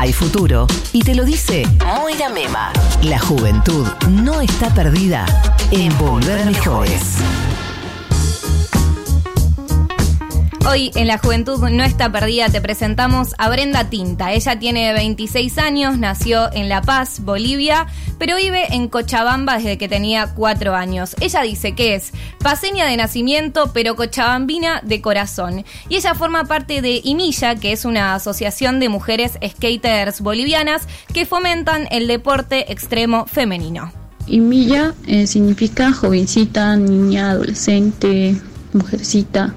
Hay futuro y te lo dice Moira Mema. La juventud no está perdida en volver mejores. Hoy en La Juventud No está perdida te presentamos a Brenda Tinta. Ella tiene 26 años, nació en La Paz, Bolivia, pero vive en Cochabamba desde que tenía 4 años. Ella dice que es paseña de nacimiento, pero cochabambina de corazón. Y ella forma parte de IMILLA, que es una asociación de mujeres skaters bolivianas que fomentan el deporte extremo femenino. IMILLA eh, significa jovencita, niña, adolescente, mujercita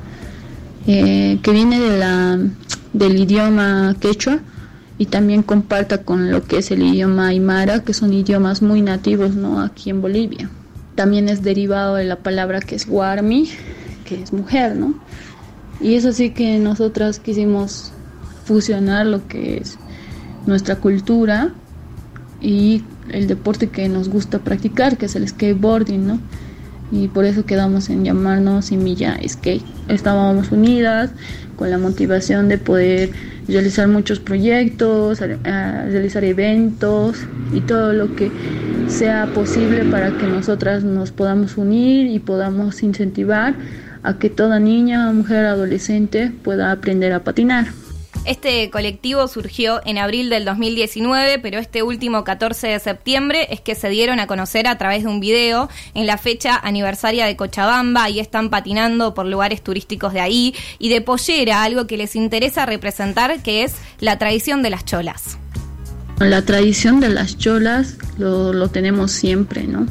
eh, que viene de la, del idioma quechua y también comparta con lo que es el idioma aymara, que son idiomas muy nativos ¿no? aquí en Bolivia. También es derivado de la palabra que es guarmi, que es mujer, ¿no? Y es así que nosotras quisimos fusionar lo que es nuestra cultura y el deporte que nos gusta practicar, que es el skateboarding, ¿no? Y por eso quedamos en llamarnos Similla Skate. Estábamos unidas con la motivación de poder realizar muchos proyectos, realizar eventos y todo lo que sea posible para que nosotras nos podamos unir y podamos incentivar a que toda niña, mujer, adolescente pueda aprender a patinar. Este colectivo surgió en abril del 2019, pero este último 14 de septiembre es que se dieron a conocer a través de un video en la fecha aniversaria de Cochabamba y están patinando por lugares turísticos de ahí y de Pollera, algo que les interesa representar, que es la tradición de las cholas. La tradición de las cholas lo, lo tenemos siempre, ¿no?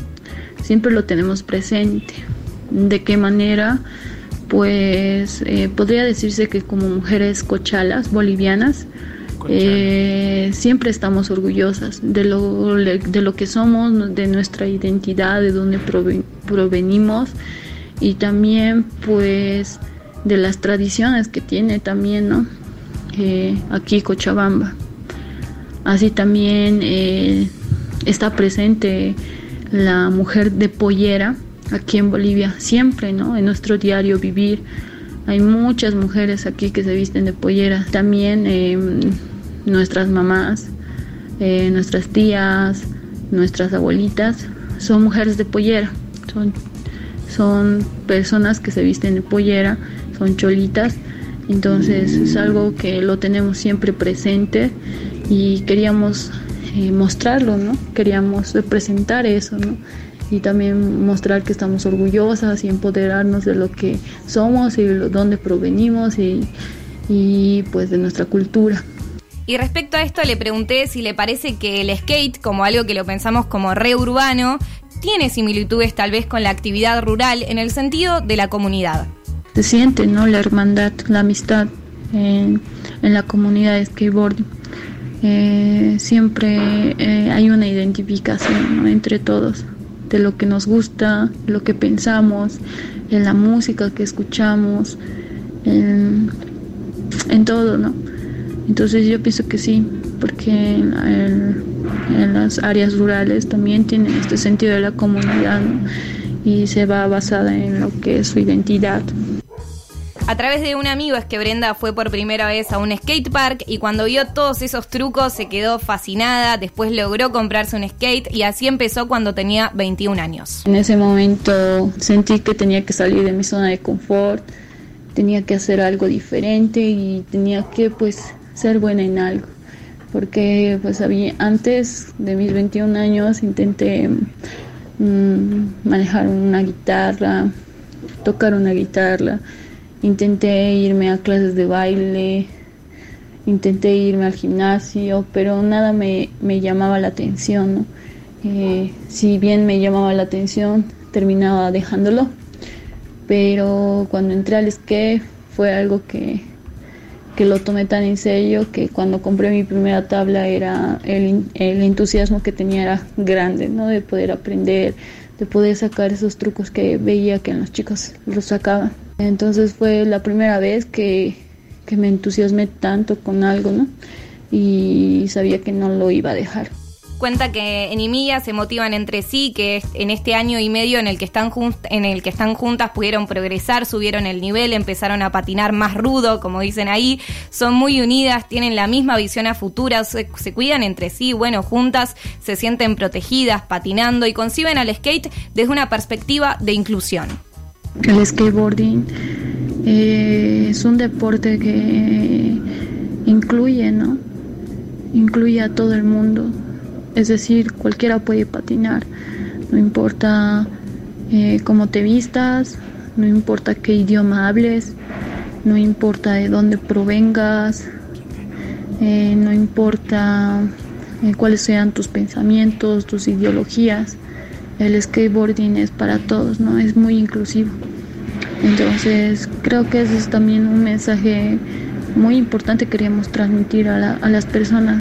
Siempre lo tenemos presente. ¿De qué manera? Pues eh, podría decirse que como mujeres cochalas bolivianas, eh, siempre estamos orgullosas de lo, de lo que somos, de nuestra identidad, de dónde provenimos y también pues de las tradiciones que tiene también, ¿no? Eh, aquí Cochabamba. Así también está presente la mujer de pollera, aquí en Bolivia, siempre, ¿no? En nuestro diario vivir. Hay muchas mujeres aquí que se visten de pollera. También em, nuestras mamás, eh, nuestras tías, nuestras abuelitas son mujeres de pollera. Son, son personas que se visten de pollera, son cholitas. Entonces es algo que lo tenemos siempre presente y queríamos eh, mostrarlo, ¿no? Queríamos representar eso, ¿no? Y también mostrar que estamos orgullosas y empoderarnos de lo que somos y de dónde provenimos y, y pues de nuestra cultura. Y respecto a esto le pregunté si le parece que el skate, como algo que lo pensamos como re urbano, tiene similitudes tal vez con la actividad rural en el sentido de la comunidad. Se siente, ¿no? La hermandad, la amistad en, en la comunidad de skateboarding. Eh, siempre eh, hay una identificación entre todos de lo que nos gusta, lo que pensamos, en la música que escuchamos, en, todo, ¿no? Entonces yo pienso que sí, porque en, las áreas rurales también tienen este sentido de la comunidad y se va basada en lo que es su identidad. A través de un amigo es que Brenda fue por primera vez a un skatepark y cuando vio todos esos trucos se quedó fascinada, después logró comprarse un skate y así empezó cuando tenía 21 años. En ese momento sentí que tenía que salir de mi zona de confort, tenía que hacer algo diferente y tenía que pues ser buena en algo porque pues había, antes de mis 21 años intenté mm, manejar una guitarra, tocar una guitarra, Intenté irme a clases de baile, intenté irme al gimnasio, pero nada me, llamaba la atención. Eh, si bien me llamaba la atención, terminaba dejándolo. Pero cuando entré al skate fue algo que, que lo tomé tan en serio que cuando compré mi primera tabla era el, el entusiasmo que tenía era grande, ¿no? De poder aprender, de poder sacar esos trucos que veía que los chicos los sacaban. Entonces fue la primera vez que, que me entusiasmé tanto con algo, ¿no? Y sabía que no lo iba a dejar. cuenta que en Imilla se motivan entre sí, que en este año y medio en el que están en el que están juntas pudieron progresar, subieron el nivel, empezaron a patinar más rudo, como dicen ahí, son muy unidas, tienen la misma visión a futuro, se, se cuidan entre sí, bueno, juntas se sienten protegidas, patinando y conciben al skate desde una perspectiva de inclusión. El skateboarding eh, es un deporte que incluye, ¿no? Incluye a todo el mundo. Es decir, cualquiera puede patinar. No importa eh, cómo te vistas, no importa qué idioma hables, no importa de dónde provengas, eh, no importa cuáles sean tus pensamientos, tus ideologías el skateboarding es para todos, ¿no? Es muy inclusivo. Entonces, creo que ese es también un mensaje muy importante que queríamos transmitir a, a las personas.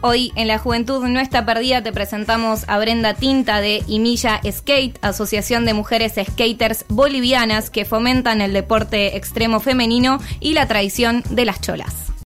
Hoy en La Juventud No Está Perdida te presentamos a Brenda Tinta de Imilla Skate, Asociación de Mujeres Skaters Bolivianas que fomentan el deporte extremo femenino y la tradición de las cholas.